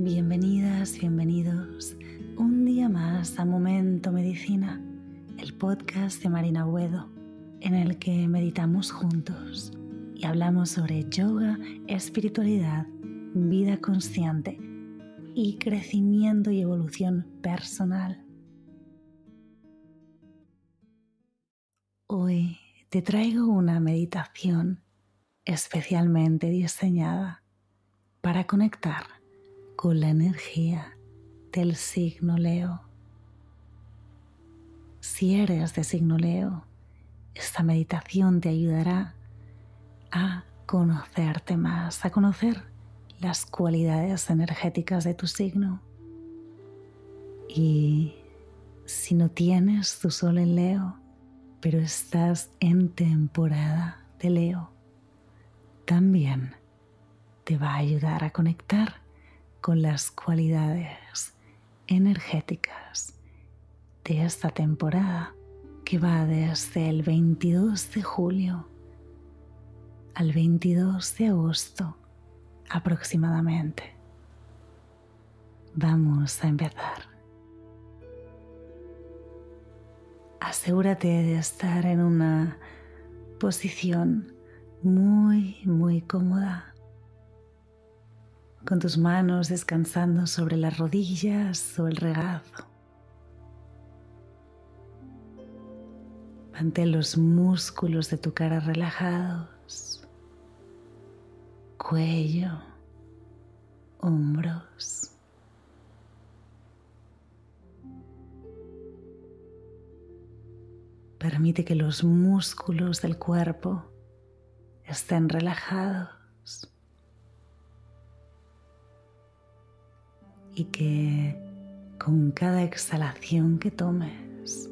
Bienvenidas, bienvenidos un día más a Momento Medicina, el podcast de Marina Buedo, en el que meditamos juntos y hablamos sobre yoga, espiritualidad, vida consciente y crecimiento y evolución personal. Hoy te traigo una meditación especialmente diseñada para conectar con la energía del signo Leo. Si eres de signo Leo, esta meditación te ayudará a conocerte más, a conocer las cualidades energéticas de tu signo. Y si no tienes tu sol en Leo, pero estás en temporada de Leo, también te va a ayudar a conectar con las cualidades energéticas de esta temporada que va desde el 22 de julio al 22 de agosto aproximadamente. Vamos a empezar. asegúrate de estar en una posición muy, muy cómoda, con tus manos descansando sobre las rodillas o el regazo. Mantén los músculos de tu cara relajados, cuello, hombros. Permite que los músculos del cuerpo estén relajados y que con cada exhalación que tomes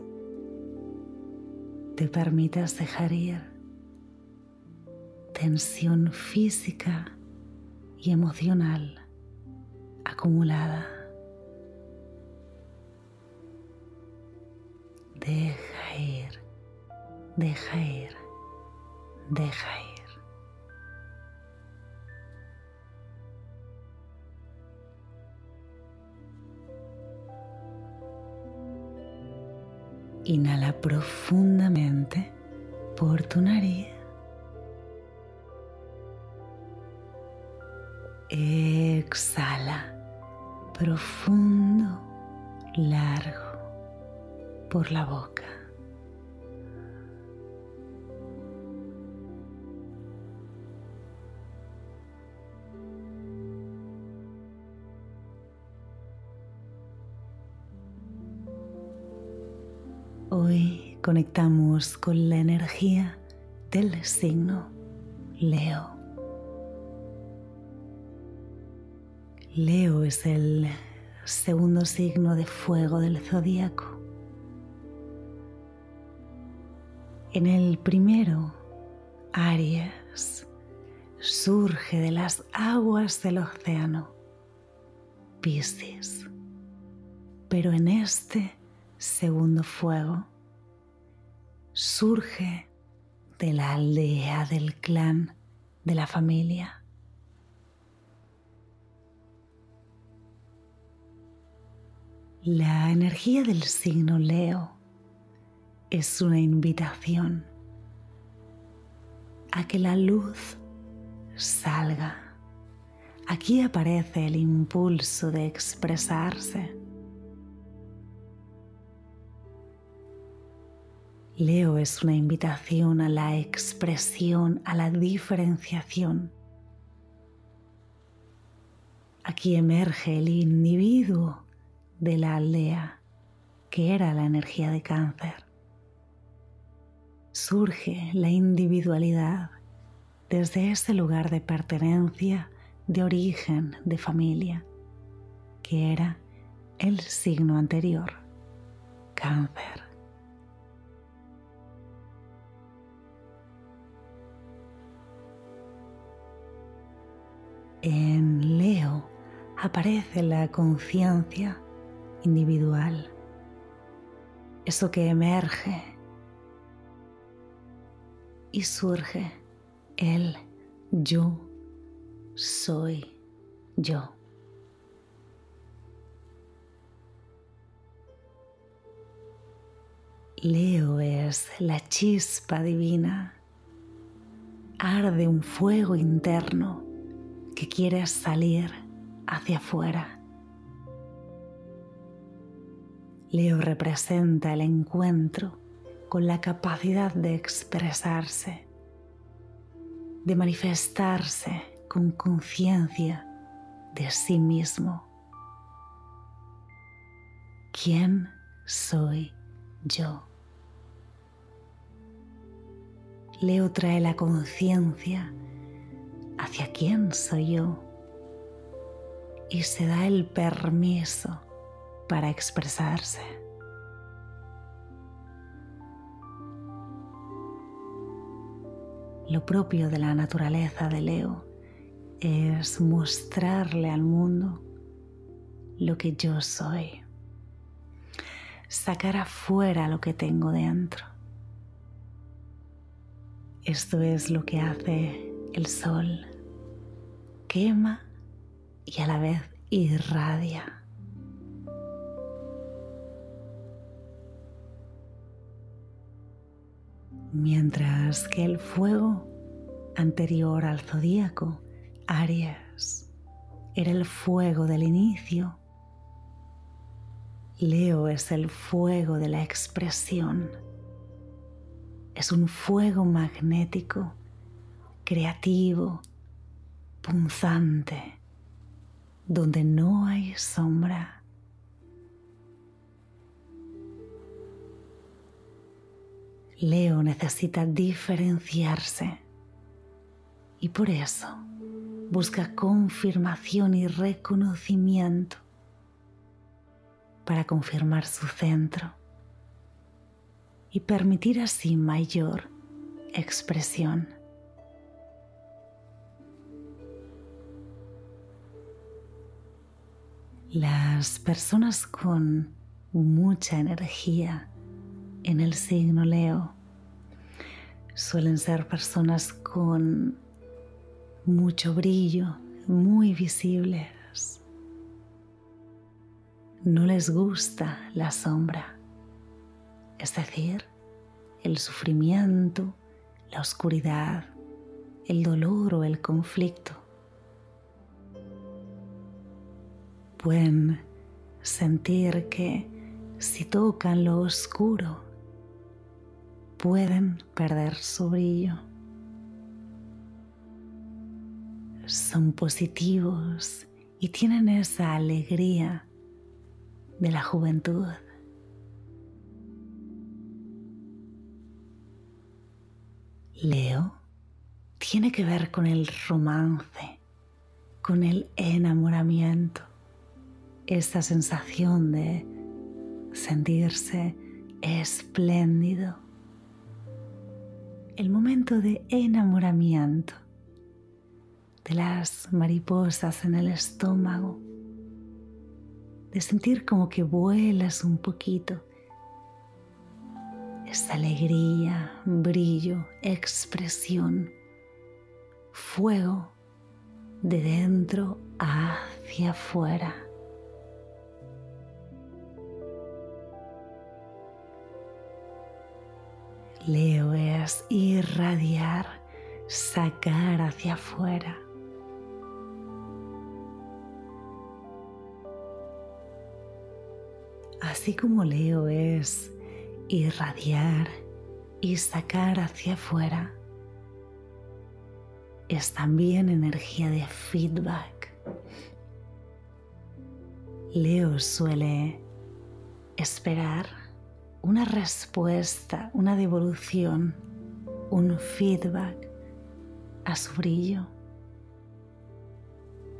te permitas dejar ir tensión física y emocional acumulada. Deja ir, deja ir, deja ir. Inhala profundamente por tu nariz. Exhala profundo, largo por la boca. Conectamos con la energía del signo Leo. Leo es el segundo signo de fuego del zodíaco. En el primero, Aries surge de las aguas del océano, Piscis. Pero en este segundo fuego surge de la aldea, del clan, de la familia. La energía del signo Leo es una invitación a que la luz salga. Aquí aparece el impulso de expresarse. Leo es una invitación a la expresión, a la diferenciación. Aquí emerge el individuo de la aldea, que era la energía de cáncer surge la individualidad desde ese lugar de pertenencia, de origen, de familia, que era el signo anterior, cáncer. En Leo aparece la conciencia individual, eso que emerge y surge el yo soy yo. Leo es la chispa divina, arde un fuego interno que quiere salir hacia afuera. Leo representa el encuentro con la capacidad de expresarse, de manifestarse con conciencia de sí mismo. ¿Quién soy yo? Leo trae la conciencia hacia quién soy yo y se da el permiso para expresarse. Lo propio de la naturaleza de Leo es mostrarle al mundo lo que yo soy, sacar afuera lo que tengo dentro. Esto es lo que hace el sol, quema y a la vez irradia. Mientras que el fuego anterior al zodíaco, Aries, era el fuego del inicio, Leo es el fuego de la expresión. Es un fuego magnético, creativo, punzante, donde no hay sombra. Leo necesita diferenciarse y por eso busca confirmación y reconocimiento para confirmar su centro y permitir así mayor expresión. Las personas con mucha energía en el signo Leo suelen ser personas con mucho brillo, muy visibles. No les gusta la sombra, es decir, el sufrimiento, la oscuridad, el dolor o el conflicto. Pueden sentir que si tocan lo oscuro, pueden perder su brillo. Son positivos y tienen esa alegría de la juventud. Leo tiene que ver con el romance, con el enamoramiento, esa sensación de sentirse espléndido el momento de enamoramiento, de las mariposas en el estómago, de sentir como que vuelas un poquito. Esta alegría, brillo, expresión, fuego de dentro hacia afuera. Leo es irradiar, sacar hacia afuera. Así como Leo es irradiar y sacar hacia afuera, es también energía de feedback. Leo suele esperar una respuesta, una devolución, un feedback a su brillo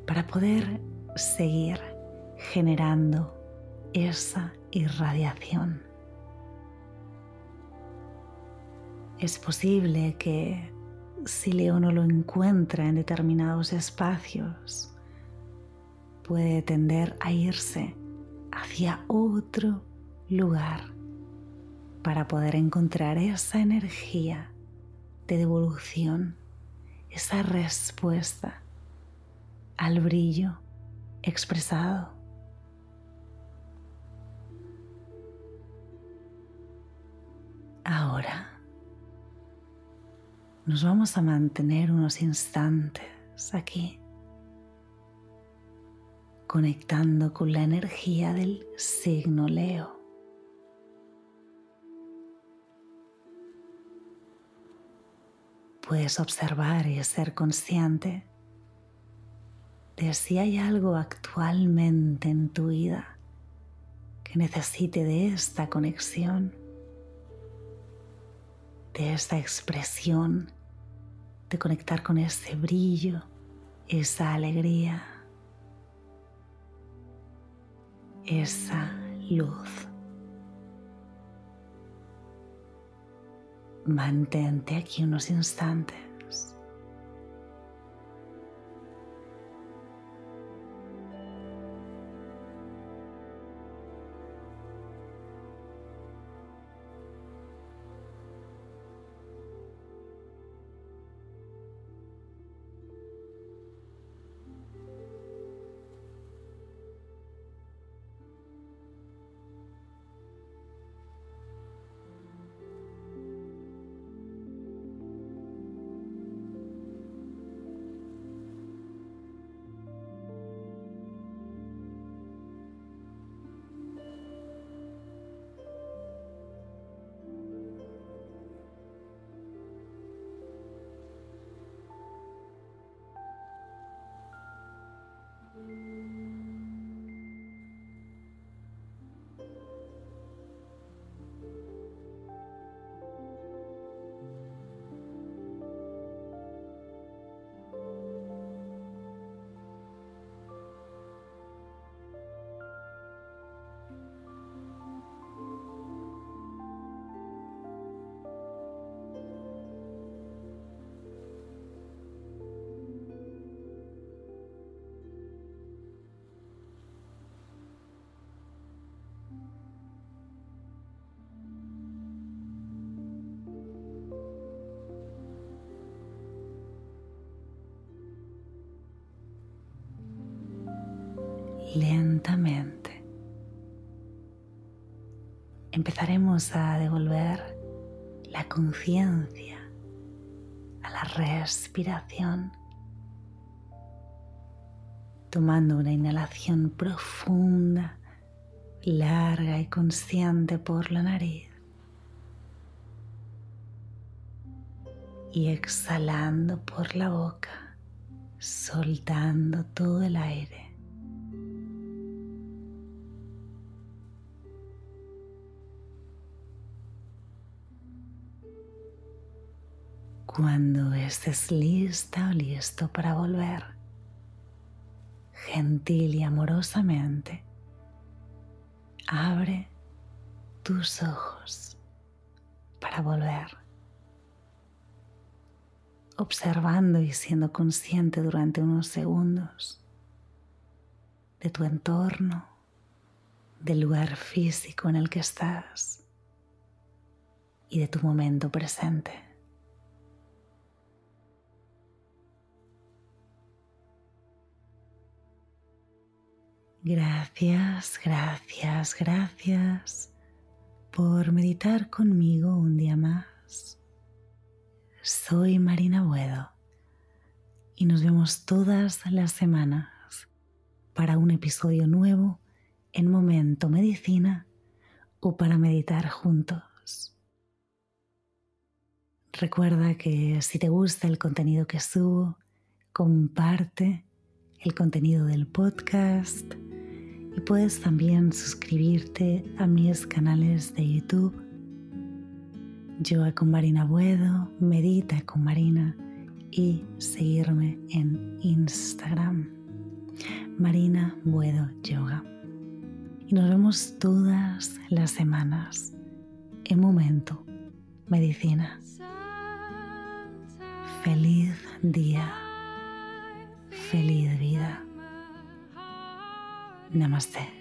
para poder seguir generando esa irradiación. Es posible que si Leo no lo encuentra en determinados espacios, puede tender a irse hacia otro lugar para poder encontrar esa energía de devolución, esa respuesta al brillo expresado. Ahora nos vamos a mantener unos instantes aquí, conectando con la energía del signo Leo. Puedes observar y ser consciente de si hay algo actualmente en tu vida que necesite de esta conexión, de esta expresión, de conectar con ese brillo, esa alegría, esa luz. Mantente aquí unos instantes. Lentamente. Empezaremos a devolver la conciencia a la respiración, tomando una inhalación profunda, larga y consciente por la nariz. Y exhalando por la boca, soltando todo el aire. Cuando estés lista o listo para volver, gentil y amorosamente, abre tus ojos para volver, observando y siendo consciente durante unos segundos de tu entorno, del lugar físico en el que estás y de tu momento presente. Gracias, gracias, gracias por meditar conmigo un día más. Soy Marina Buedo y nos vemos todas las semanas para un episodio nuevo en Momento Medicina o para meditar juntos. Recuerda que si te gusta el contenido que subo, comparte el contenido del podcast y puedes también suscribirte a mis canales de YouTube. Yoga con Marina Buedo, Medita con Marina y seguirme en Instagram. Marina Buedo Yoga. Y nos vemos todas las semanas en Momento Medicina. Feliz día. Feliz vida. Namaste.